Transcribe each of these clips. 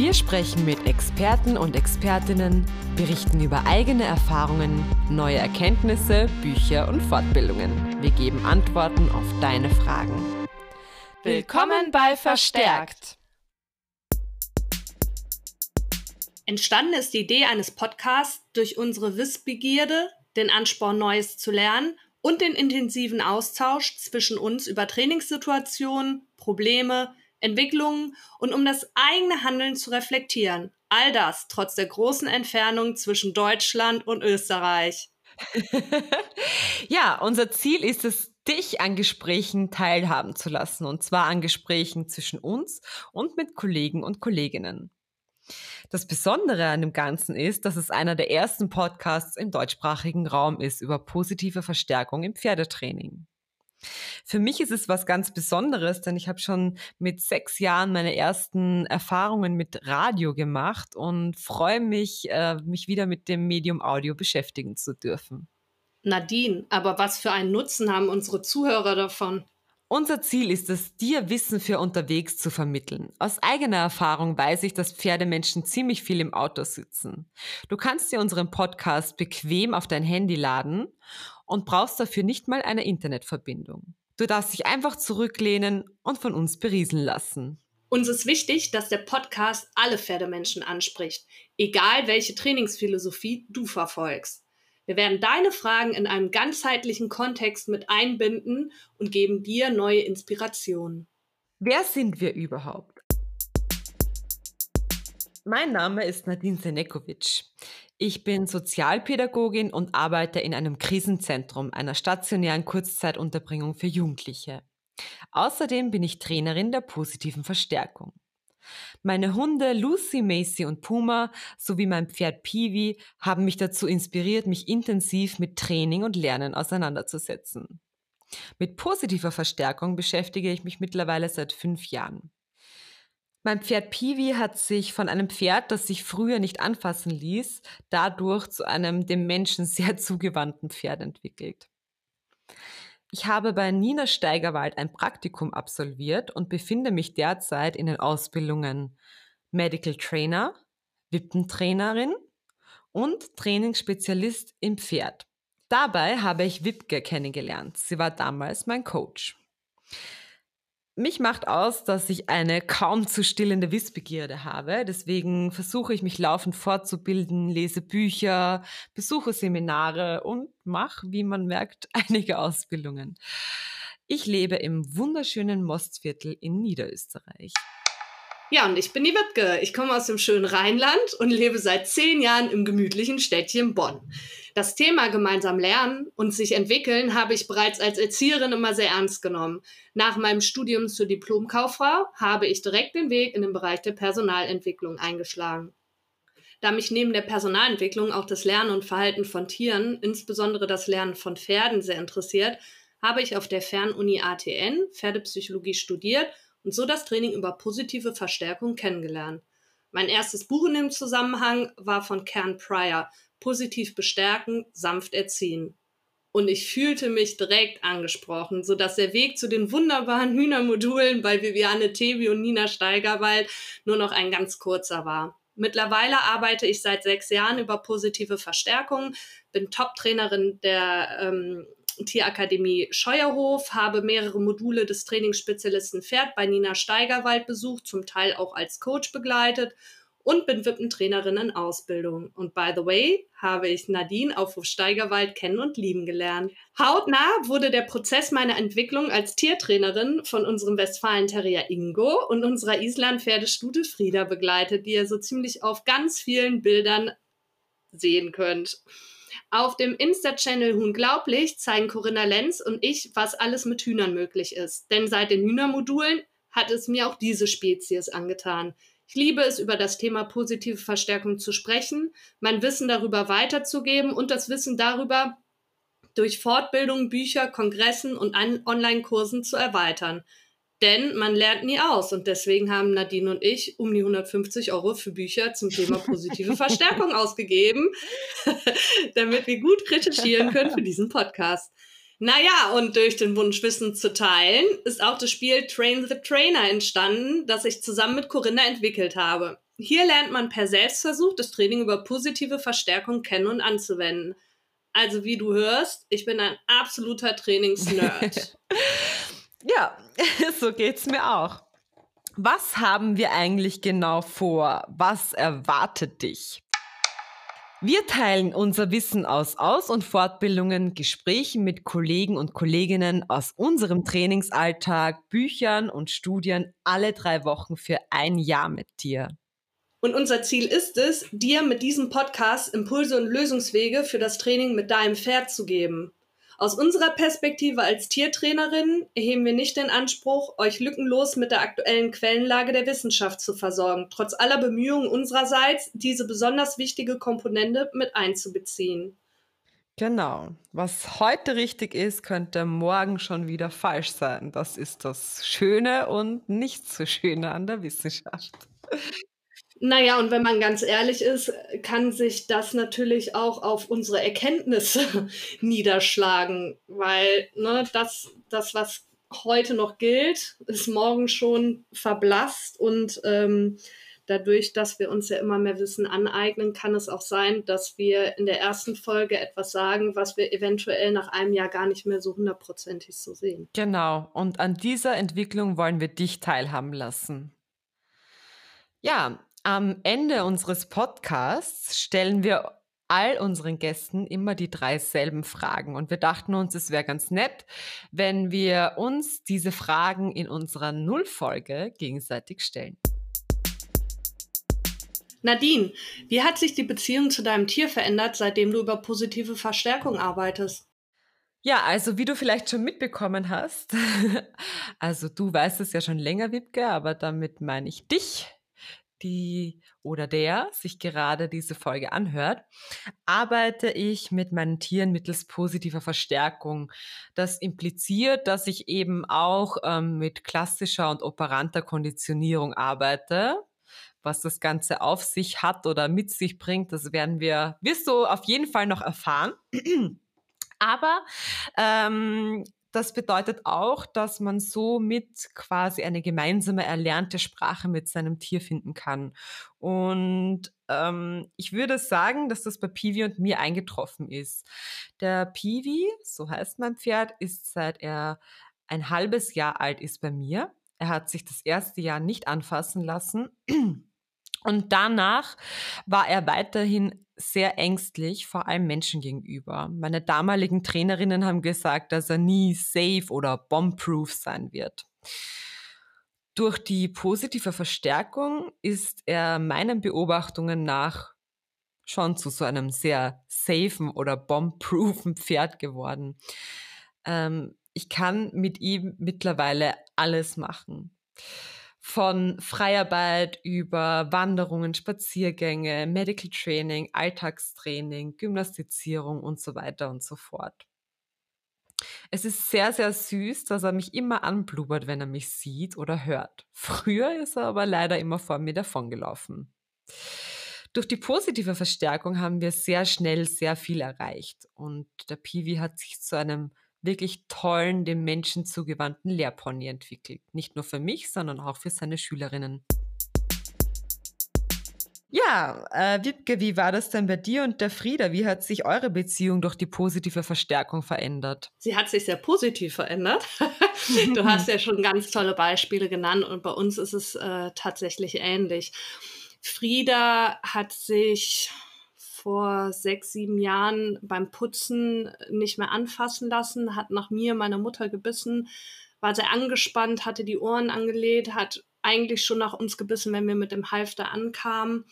Wir sprechen mit Experten und Expertinnen, berichten über eigene Erfahrungen, neue Erkenntnisse, Bücher und Fortbildungen. Wir geben Antworten auf deine Fragen. Willkommen bei Verstärkt. Entstanden ist die Idee eines Podcasts durch unsere Wissbegierde, den Ansporn, Neues zu lernen und den intensiven Austausch zwischen uns über Trainingssituationen, Probleme, Entwicklungen und um das eigene Handeln zu reflektieren. All das trotz der großen Entfernung zwischen Deutschland und Österreich. ja, unser Ziel ist es, dich an Gesprächen teilhaben zu lassen, und zwar an Gesprächen zwischen uns und mit Kollegen und Kolleginnen. Das Besondere an dem Ganzen ist, dass es einer der ersten Podcasts im deutschsprachigen Raum ist über positive Verstärkung im Pferdetraining. Für mich ist es was ganz Besonderes, denn ich habe schon mit sechs Jahren meine ersten Erfahrungen mit Radio gemacht und freue mich, äh, mich wieder mit dem Medium Audio beschäftigen zu dürfen. Nadine, aber was für einen Nutzen haben unsere Zuhörer davon? Unser Ziel ist es, dir Wissen für unterwegs zu vermitteln. Aus eigener Erfahrung weiß ich, dass Pferdemenschen ziemlich viel im Auto sitzen. Du kannst dir unseren Podcast bequem auf dein Handy laden und brauchst dafür nicht mal eine Internetverbindung. Du darfst dich einfach zurücklehnen und von uns berieseln lassen. Uns ist wichtig, dass der Podcast alle Pferdemenschen anspricht, egal welche Trainingsphilosophie du verfolgst. Wir werden deine Fragen in einem ganzheitlichen Kontext mit einbinden und geben dir neue Inspirationen. Wer sind wir überhaupt? Mein Name ist Nadine Senekovic. Ich bin Sozialpädagogin und arbeite in einem Krisenzentrum einer stationären Kurzzeitunterbringung für Jugendliche. Außerdem bin ich Trainerin der positiven Verstärkung. Meine Hunde Lucy, Macy und Puma sowie mein Pferd Peewee haben mich dazu inspiriert, mich intensiv mit Training und Lernen auseinanderzusetzen. Mit positiver Verstärkung beschäftige ich mich mittlerweile seit fünf Jahren. Mein Pferd Peewee hat sich von einem Pferd, das sich früher nicht anfassen ließ, dadurch zu einem dem Menschen sehr zugewandten Pferd entwickelt. Ich habe bei Nina Steigerwald ein Praktikum absolviert und befinde mich derzeit in den Ausbildungen Medical Trainer, Wippentrainerin und Trainingsspezialist im Pferd. Dabei habe ich Wipke kennengelernt. Sie war damals mein Coach. Mich macht aus, dass ich eine kaum zu stillende Wissbegierde habe. Deswegen versuche ich mich laufend fortzubilden, lese Bücher, besuche Seminare und mache, wie man merkt, einige Ausbildungen. Ich lebe im wunderschönen Mostviertel in Niederösterreich. Ja, und ich bin die Wipke. Ich komme aus dem schönen Rheinland und lebe seit zehn Jahren im gemütlichen Städtchen Bonn. Das Thema gemeinsam lernen und sich entwickeln habe ich bereits als Erzieherin immer sehr ernst genommen. Nach meinem Studium zur Diplomkauffrau habe ich direkt den Weg in den Bereich der Personalentwicklung eingeschlagen. Da mich neben der Personalentwicklung auch das Lernen und Verhalten von Tieren, insbesondere das Lernen von Pferden, sehr interessiert, habe ich auf der Fernuni ATN Pferdepsychologie studiert und so das Training über positive Verstärkung kennengelernt. Mein erstes Buch in dem Zusammenhang war von Kern Pryor, Positiv bestärken, sanft erziehen. Und ich fühlte mich direkt angesprochen, sodass der Weg zu den wunderbaren Hühnermodulen bei Viviane Tevi und Nina Steigerwald nur noch ein ganz kurzer war. Mittlerweile arbeite ich seit sechs Jahren über positive Verstärkung, bin Top-Trainerin der ähm, Tierakademie Scheuerhof, habe mehrere Module des Trainingsspezialisten Pferd bei Nina Steigerwald besucht, zum Teil auch als Coach begleitet und bin Wippentrainerin in Ausbildung. Und by the way, habe ich Nadine auf Hof Steigerwald kennen und lieben gelernt. Hautnah wurde der Prozess meiner Entwicklung als Tiertrainerin von unserem Westfalen-Terrier Ingo und unserer Island-Pferdestute Frieda begleitet, die ihr so ziemlich auf ganz vielen Bildern sehen könnt. Auf dem Insta-Channel Unglaublich zeigen Corinna Lenz und ich, was alles mit Hühnern möglich ist. Denn seit den Hühnermodulen hat es mir auch diese Spezies angetan. Ich liebe es, über das Thema positive Verstärkung zu sprechen, mein Wissen darüber weiterzugeben und das Wissen darüber durch Fortbildungen, Bücher, Kongressen und Online-Kursen zu erweitern. Denn man lernt nie aus und deswegen haben Nadine und ich um die 150 Euro für Bücher zum Thema positive Verstärkung ausgegeben, damit wir gut recherchieren können für diesen Podcast. Naja, und durch den Wunsch, Wissen zu teilen, ist auch das Spiel Train the Trainer entstanden, das ich zusammen mit Corinna entwickelt habe. Hier lernt man per Selbstversuch das Training über positive Verstärkung kennen und anzuwenden. Also wie du hörst, ich bin ein absoluter Trainingsnerd. ja, so geht's mir auch. Was haben wir eigentlich genau vor? Was erwartet dich? Wir teilen unser Wissen aus Aus- und Fortbildungen, Gesprächen mit Kollegen und Kolleginnen aus unserem Trainingsalltag, Büchern und Studien alle drei Wochen für ein Jahr mit dir. Und unser Ziel ist es, dir mit diesem Podcast Impulse und Lösungswege für das Training mit deinem Pferd zu geben. Aus unserer Perspektive als Tiertrainerin erheben wir nicht den Anspruch, euch lückenlos mit der aktuellen Quellenlage der Wissenschaft zu versorgen, trotz aller Bemühungen unsererseits, diese besonders wichtige Komponente mit einzubeziehen. Genau. Was heute richtig ist, könnte morgen schon wieder falsch sein. Das ist das Schöne und nicht so Schöne an der Wissenschaft. Naja, und wenn man ganz ehrlich ist, kann sich das natürlich auch auf unsere Erkenntnisse niederschlagen, weil ne, das, das, was heute noch gilt, ist morgen schon verblasst und ähm, dadurch, dass wir uns ja immer mehr Wissen aneignen, kann es auch sein, dass wir in der ersten Folge etwas sagen, was wir eventuell nach einem Jahr gar nicht mehr so hundertprozentig so sehen. Genau, und an dieser Entwicklung wollen wir dich teilhaben lassen. Ja, am Ende unseres Podcasts stellen wir all unseren Gästen immer die drei selben Fragen. Und wir dachten uns, es wäre ganz nett, wenn wir uns diese Fragen in unserer Nullfolge gegenseitig stellen. Nadine, wie hat sich die Beziehung zu deinem Tier verändert, seitdem du über positive Verstärkung arbeitest? Ja, also wie du vielleicht schon mitbekommen hast, also du weißt es ja schon länger, Wipke, aber damit meine ich dich die oder der sich gerade diese Folge anhört, arbeite ich mit meinen Tieren mittels positiver Verstärkung. Das impliziert, dass ich eben auch ähm, mit klassischer und operanter Konditionierung arbeite. Was das Ganze auf sich hat oder mit sich bringt, das werden wir, wirst du auf jeden Fall noch erfahren. Aber ähm, das bedeutet auch, dass man somit quasi eine gemeinsame erlernte Sprache mit seinem Tier finden kann. Und ähm, ich würde sagen, dass das bei Piwi und mir eingetroffen ist. Der Piwi, so heißt mein Pferd, ist seit er ein halbes Jahr alt ist bei mir. Er hat sich das erste Jahr nicht anfassen lassen. Und danach war er weiterhin sehr ängstlich, vor allem Menschen gegenüber. Meine damaligen Trainerinnen haben gesagt, dass er nie safe oder bombproof sein wird. Durch die positive Verstärkung ist er meinen Beobachtungen nach schon zu so einem sehr safen oder bombproofen Pferd geworden. Ähm, ich kann mit ihm mittlerweile alles machen von Freiarbeit über Wanderungen, Spaziergänge, Medical Training, Alltagstraining, Gymnastizierung und so weiter und so fort. Es ist sehr, sehr süß, dass er mich immer anblubbert, wenn er mich sieht oder hört. Früher ist er aber leider immer vor mir davongelaufen. Durch die positive Verstärkung haben wir sehr schnell sehr viel erreicht und der Piwi hat sich zu einem wirklich tollen, dem Menschen zugewandten Lehrpony entwickelt. Nicht nur für mich, sondern auch für seine Schülerinnen. Ja, äh, Wiebke, wie war das denn bei dir und der Frieda? Wie hat sich eure Beziehung durch die positive Verstärkung verändert? Sie hat sich sehr positiv verändert. du hast ja schon ganz tolle Beispiele genannt und bei uns ist es äh, tatsächlich ähnlich. Frieda hat sich vor sechs, sieben Jahren beim Putzen nicht mehr anfassen lassen, hat nach mir, meine Mutter gebissen, war sehr angespannt, hatte die Ohren angelehnt, hat eigentlich schon nach uns gebissen, wenn wir mit dem Halfter ankamen.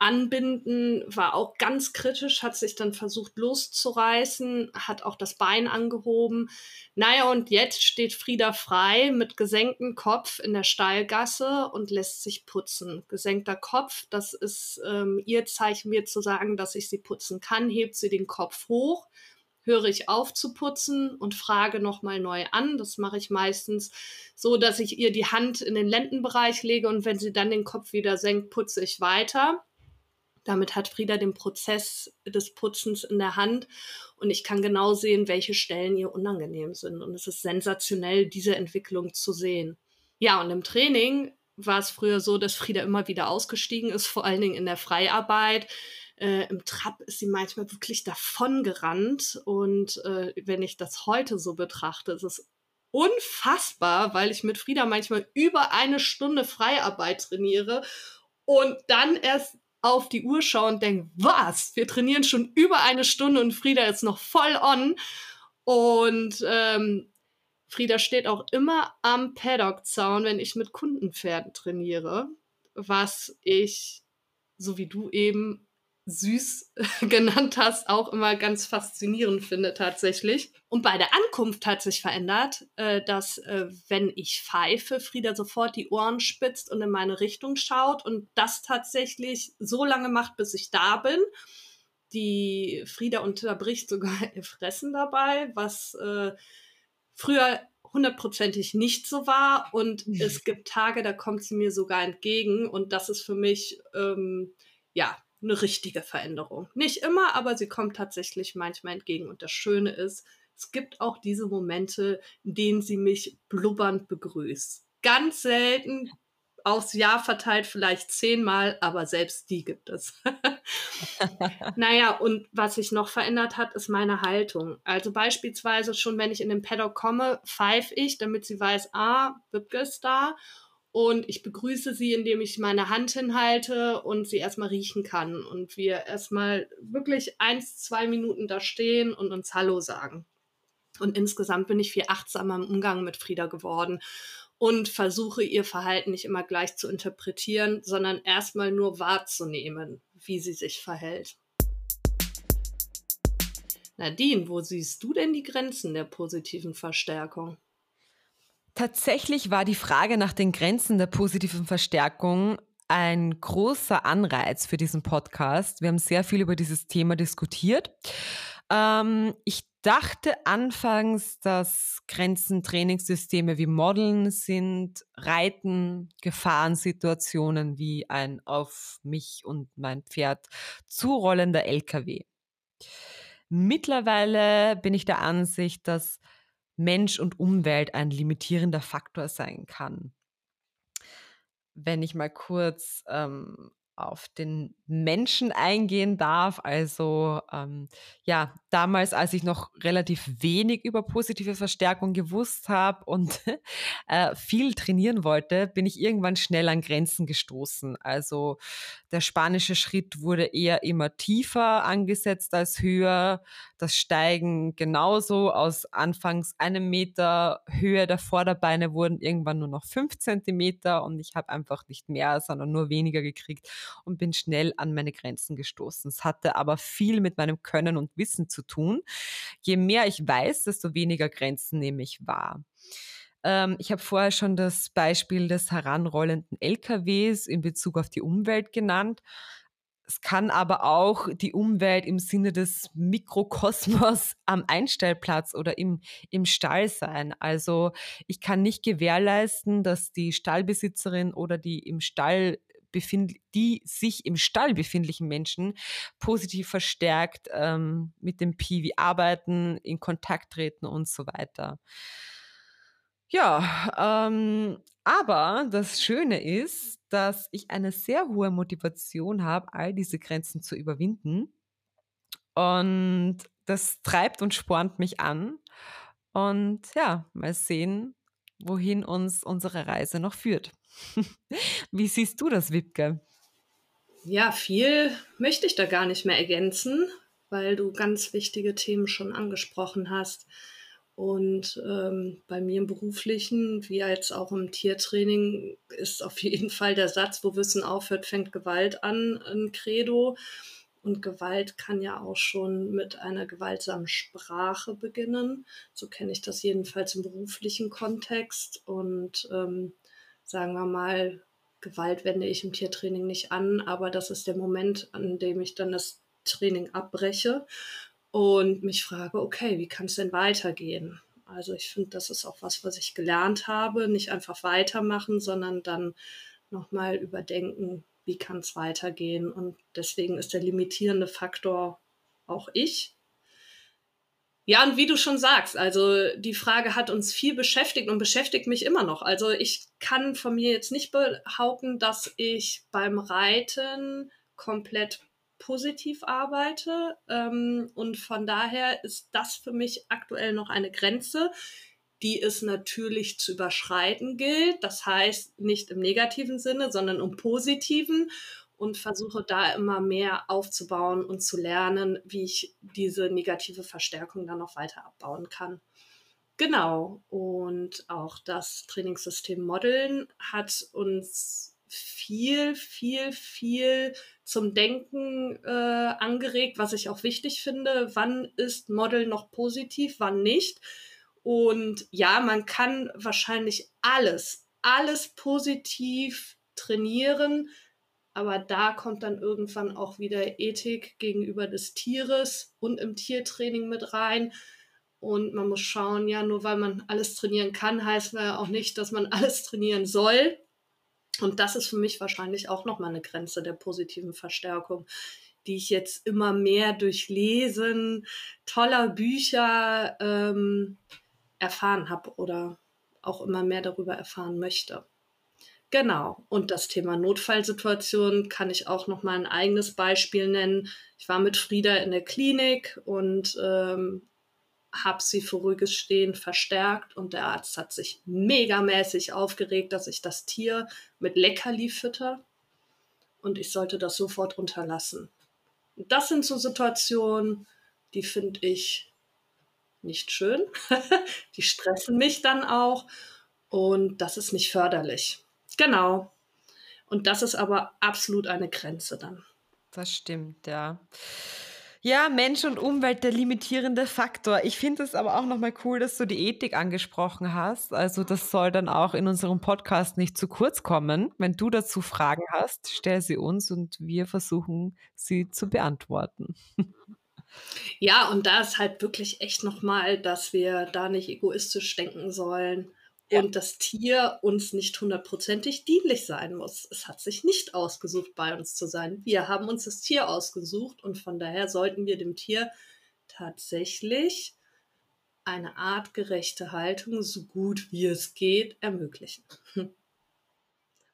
Anbinden war auch ganz kritisch, hat sich dann versucht loszureißen, hat auch das Bein angehoben. Naja, und jetzt steht Frieda frei mit gesenktem Kopf in der Steilgasse und lässt sich putzen. Gesenkter Kopf, das ist ähm, ihr Zeichen, mir zu sagen, dass ich sie putzen kann. Hebt sie den Kopf hoch, höre ich auf zu putzen und frage nochmal neu an. Das mache ich meistens so, dass ich ihr die Hand in den Lendenbereich lege und wenn sie dann den Kopf wieder senkt, putze ich weiter. Damit hat Frieda den Prozess des Putzens in der Hand und ich kann genau sehen, welche Stellen ihr unangenehm sind. Und es ist sensationell, diese Entwicklung zu sehen. Ja, und im Training war es früher so, dass Frieda immer wieder ausgestiegen ist, vor allen Dingen in der Freiarbeit. Äh, Im Trab ist sie manchmal wirklich davon gerannt. Und äh, wenn ich das heute so betrachte, ist es unfassbar, weil ich mit Frieda manchmal über eine Stunde Freiarbeit trainiere und dann erst auf die Uhr schaue und denke, was? Wir trainieren schon über eine Stunde und Frieda ist noch voll on. Und ähm, Frieda steht auch immer am Paddock-Zaun, wenn ich mit Kundenpferden trainiere, was ich, so wie du eben, süß genannt hast, auch immer ganz faszinierend finde tatsächlich. Und bei der Ankunft hat sich verändert, äh, dass äh, wenn ich pfeife, Frieda sofort die Ohren spitzt und in meine Richtung schaut und das tatsächlich so lange macht, bis ich da bin. Die Frieda unterbricht sogar ihr Fressen dabei, was äh, früher hundertprozentig nicht so war. Und es gibt Tage, da kommt sie mir sogar entgegen. Und das ist für mich, ähm, ja, eine richtige Veränderung. Nicht immer, aber sie kommt tatsächlich manchmal entgegen. Und das Schöne ist, es gibt auch diese Momente, in denen sie mich blubbernd begrüßt. Ganz selten, aufs Jahr verteilt vielleicht zehnmal, aber selbst die gibt es. naja, und was sich noch verändert hat, ist meine Haltung. Also beispielsweise schon, wenn ich in den Paddock komme, pfeife ich, damit sie weiß, ah, Wipke ist da. Und ich begrüße sie, indem ich meine Hand hinhalte und sie erstmal riechen kann. Und wir erstmal wirklich eins, zwei Minuten da stehen und uns Hallo sagen. Und insgesamt bin ich viel achtsamer im Umgang mit Frieda geworden und versuche ihr Verhalten nicht immer gleich zu interpretieren, sondern erstmal nur wahrzunehmen, wie sie sich verhält. Nadine, wo siehst du denn die Grenzen der positiven Verstärkung? Tatsächlich war die Frage nach den Grenzen der positiven Verstärkung ein großer Anreiz für diesen Podcast. Wir haben sehr viel über dieses Thema diskutiert. Ähm, ich dachte anfangs, dass Grenzen Trainingssysteme wie Modeln sind, Reiten, Gefahrensituationen wie ein auf mich und mein Pferd zurollender LKW. Mittlerweile bin ich der Ansicht, dass Mensch und Umwelt ein limitierender Faktor sein kann. Wenn ich mal kurz ähm, auf den Menschen eingehen darf. Also ähm, ja, damals, als ich noch relativ wenig über positive Verstärkung gewusst habe und äh, viel trainieren wollte, bin ich irgendwann schnell an Grenzen gestoßen. Also der spanische Schritt wurde eher immer tiefer angesetzt als höher. Das Steigen genauso aus anfangs einem Meter Höhe der Vorderbeine wurden irgendwann nur noch fünf Zentimeter und ich habe einfach nicht mehr, sondern nur weniger gekriegt und bin schnell an meine Grenzen gestoßen. Es hatte aber viel mit meinem Können und Wissen zu tun. Je mehr ich weiß, desto weniger Grenzen nehme ich wahr. Ähm, ich habe vorher schon das Beispiel des heranrollenden LKWs in Bezug auf die Umwelt genannt. Es kann aber auch die Umwelt im Sinne des Mikrokosmos am Einstellplatz oder im, im Stall sein. Also ich kann nicht gewährleisten, dass die Stallbesitzerin oder die im Stall befind die sich im Stall befindlichen Menschen positiv verstärkt ähm, mit dem Piwi arbeiten, in Kontakt treten und so weiter. Ja, ähm, aber das Schöne ist, dass ich eine sehr hohe Motivation habe, all diese Grenzen zu überwinden. Und das treibt und spornt mich an. Und ja, mal sehen, wohin uns unsere Reise noch führt. Wie siehst du das, Wipke? Ja, viel möchte ich da gar nicht mehr ergänzen, weil du ganz wichtige Themen schon angesprochen hast. Und ähm, bei mir im beruflichen, wie jetzt auch im Tiertraining, ist auf jeden Fall der Satz, wo Wissen aufhört, fängt Gewalt an, ein Credo. Und Gewalt kann ja auch schon mit einer gewaltsamen Sprache beginnen. So kenne ich das jedenfalls im beruflichen Kontext. Und ähm, sagen wir mal, Gewalt wende ich im Tiertraining nicht an, aber das ist der Moment, an dem ich dann das Training abbreche und mich frage, okay, wie kann es denn weitergehen? Also ich finde, das ist auch was, was ich gelernt habe, nicht einfach weitermachen, sondern dann nochmal überdenken, wie kann es weitergehen. Und deswegen ist der limitierende Faktor auch ich. Ja, und wie du schon sagst, also die Frage hat uns viel beschäftigt und beschäftigt mich immer noch. Also ich kann von mir jetzt nicht behaupten, dass ich beim Reiten komplett positiv arbeite. Ähm, und von daher ist das für mich aktuell noch eine Grenze, die es natürlich zu überschreiten gilt. Das heißt nicht im negativen Sinne, sondern im positiven und versuche da immer mehr aufzubauen und zu lernen, wie ich diese negative Verstärkung dann noch weiter abbauen kann. Genau. Und auch das Trainingssystem Modeln hat uns viel, viel, viel zum Denken äh, angeregt, was ich auch wichtig finde. Wann ist Model noch positiv, wann nicht? Und ja, man kann wahrscheinlich alles, alles positiv trainieren, aber da kommt dann irgendwann auch wieder Ethik gegenüber des Tieres und im Tiertraining mit rein. Und man muss schauen, ja, nur weil man alles trainieren kann, heißt ja auch nicht, dass man alles trainieren soll. Und das ist für mich wahrscheinlich auch nochmal eine Grenze der positiven Verstärkung, die ich jetzt immer mehr durch Lesen toller Bücher ähm, erfahren habe oder auch immer mehr darüber erfahren möchte. Genau. Und das Thema Notfallsituation kann ich auch noch mal ein eigenes Beispiel nennen. Ich war mit Frieda in der Klinik und ähm, habe sie vorübergehend verstärkt und der Arzt hat sich megamäßig aufgeregt, dass ich das Tier mit Leckerli fütter und ich sollte das sofort unterlassen. Und das sind so Situationen, die finde ich nicht schön. die stressen mich dann auch und das ist nicht förderlich. Genau. Und das ist aber absolut eine Grenze dann. Das stimmt, ja. Ja, Mensch und Umwelt, der limitierende Faktor. Ich finde es aber auch nochmal cool, dass du die Ethik angesprochen hast. Also das soll dann auch in unserem Podcast nicht zu kurz kommen. Wenn du dazu Fragen hast, stell sie uns und wir versuchen, sie zu beantworten. Ja, und da ist halt wirklich echt nochmal, dass wir da nicht egoistisch denken sollen ja. und das Tier uns nicht hundertprozentig dienlich sein muss. Es hat sich nicht ausgesucht, bei uns zu sein. Wir haben uns das Tier ausgesucht und von daher sollten wir dem Tier tatsächlich eine artgerechte Haltung, so gut wie es geht, ermöglichen.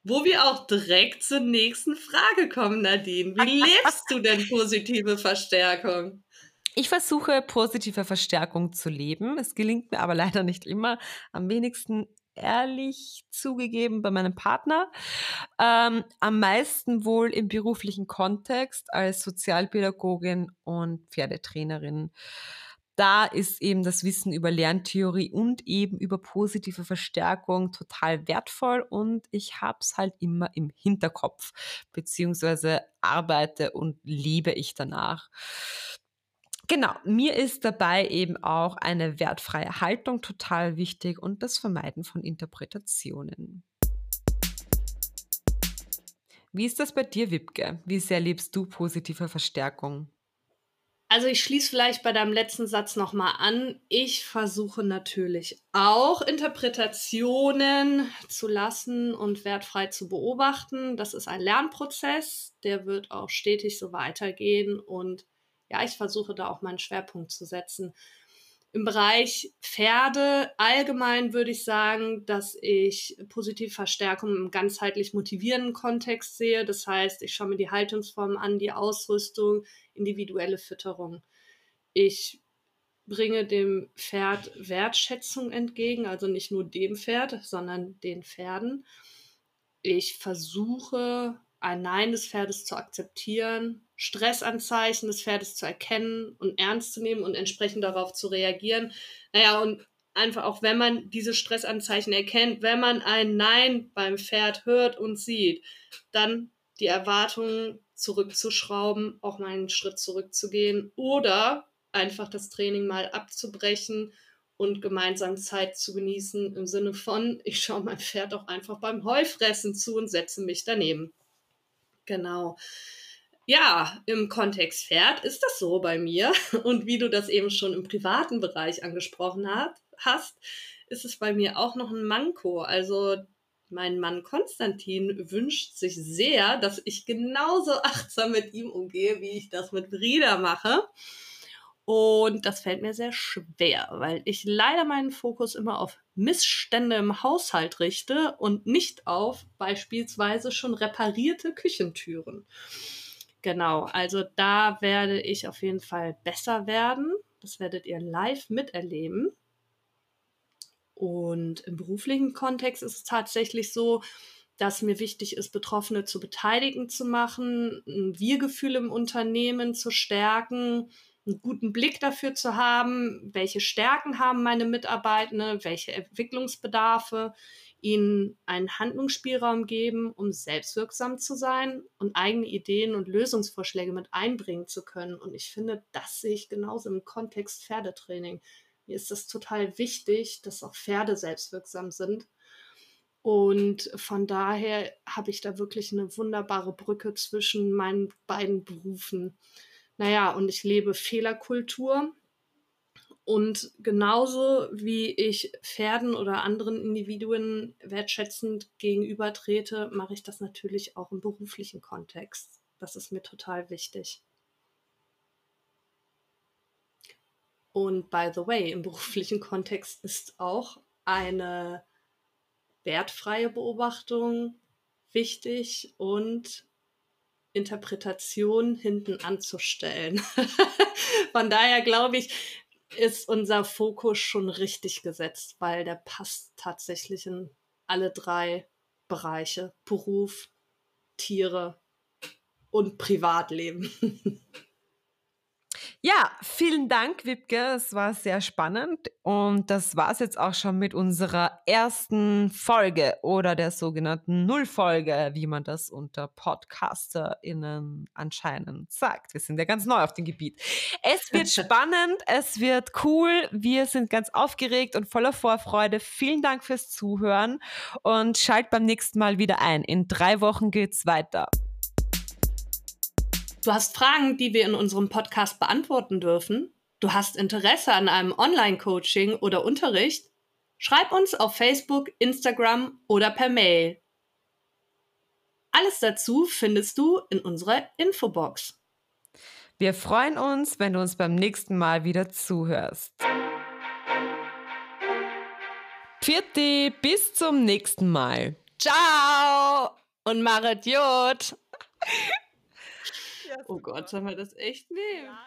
Wo wir auch direkt zur nächsten Frage kommen, Nadine. Wie lebst du denn positive Verstärkung? Ich versuche positive Verstärkung zu leben. Es gelingt mir aber leider nicht immer. Am wenigsten ehrlich zugegeben bei meinem Partner. Ähm, am meisten wohl im beruflichen Kontext als Sozialpädagogin und Pferdetrainerin. Da ist eben das Wissen über Lerntheorie und eben über positive Verstärkung total wertvoll und ich habe es halt immer im Hinterkopf, beziehungsweise arbeite und lebe ich danach. Genau, mir ist dabei eben auch eine wertfreie Haltung total wichtig und das Vermeiden von Interpretationen. Wie ist das bei dir, Wipke? Wie sehr lebst du positive Verstärkung? Also ich schließe vielleicht bei deinem letzten Satz nochmal an. Ich versuche natürlich auch Interpretationen zu lassen und wertfrei zu beobachten. Das ist ein Lernprozess, der wird auch stetig so weitergehen und ja, ich versuche da auch meinen Schwerpunkt zu setzen. Im Bereich Pferde allgemein würde ich sagen, dass ich positive Verstärkung im ganzheitlich motivierenden Kontext sehe. Das heißt, ich schaue mir die Haltungsform an, die Ausrüstung, individuelle Fütterung. Ich bringe dem Pferd Wertschätzung entgegen, also nicht nur dem Pferd, sondern den Pferden. Ich versuche ein Nein des Pferdes zu akzeptieren, Stressanzeichen des Pferdes zu erkennen und ernst zu nehmen und entsprechend darauf zu reagieren. Naja, und einfach auch, wenn man diese Stressanzeichen erkennt, wenn man ein Nein beim Pferd hört und sieht, dann die Erwartungen zurückzuschrauben, auch mal einen Schritt zurückzugehen oder einfach das Training mal abzubrechen und gemeinsam Zeit zu genießen im Sinne von, ich schaue mein Pferd auch einfach beim Heufressen zu und setze mich daneben. Genau. Ja, im Kontext Pferd ist das so bei mir. Und wie du das eben schon im privaten Bereich angesprochen hat, hast, ist es bei mir auch noch ein Manko. Also mein Mann Konstantin wünscht sich sehr, dass ich genauso achtsam mit ihm umgehe, wie ich das mit Frieda mache. Und das fällt mir sehr schwer, weil ich leider meinen Fokus immer auf Missstände im Haushalt richte und nicht auf beispielsweise schon reparierte Küchentüren. Genau, also da werde ich auf jeden Fall besser werden. Das werdet ihr live miterleben. Und im beruflichen Kontext ist es tatsächlich so, dass mir wichtig ist, Betroffene zu beteiligen zu machen, ein Wir-Gefühl im Unternehmen zu stärken, einen guten Blick dafür zu haben, welche Stärken haben meine Mitarbeitende, welche Entwicklungsbedarfe, ihnen einen Handlungsspielraum geben, um selbstwirksam zu sein und eigene Ideen und Lösungsvorschläge mit einbringen zu können. Und ich finde, das sehe ich genauso im Kontext Pferdetraining. Mir ist das total wichtig, dass auch Pferde selbstwirksam sind. Und von daher habe ich da wirklich eine wunderbare Brücke zwischen meinen beiden Berufen. Naja, und ich lebe Fehlerkultur. Und genauso wie ich Pferden oder anderen Individuen wertschätzend gegenübertrete, mache ich das natürlich auch im beruflichen Kontext. Das ist mir total wichtig. Und by the way, im beruflichen Kontext ist auch eine wertfreie Beobachtung wichtig und Interpretation hinten anzustellen. Von daher glaube ich, ist unser Fokus schon richtig gesetzt, weil der passt tatsächlich in alle drei Bereiche. Beruf, Tiere und Privatleben. Ja, vielen Dank, Wipke. Es war sehr spannend. Und das war es jetzt auch schon mit unserer ersten Folge oder der sogenannten Nullfolge, wie man das unter PodcasterInnen anscheinend sagt. Wir sind ja ganz neu auf dem Gebiet. Es wird spannend, es wird cool. Wir sind ganz aufgeregt und voller Vorfreude. Vielen Dank fürs Zuhören und schalt beim nächsten Mal wieder ein. In drei Wochen geht's weiter. Du hast Fragen, die wir in unserem Podcast beantworten dürfen? Du hast Interesse an einem Online-Coaching oder Unterricht? Schreib uns auf Facebook, Instagram oder per Mail. Alles dazu findest du in unserer Infobox. Wir freuen uns, wenn du uns beim nächsten Mal wieder zuhörst. Pfiat bis zum nächsten Mal. Ciao und Maret Jod. Oh Gott, sollen wir das echt nehmen? Ja,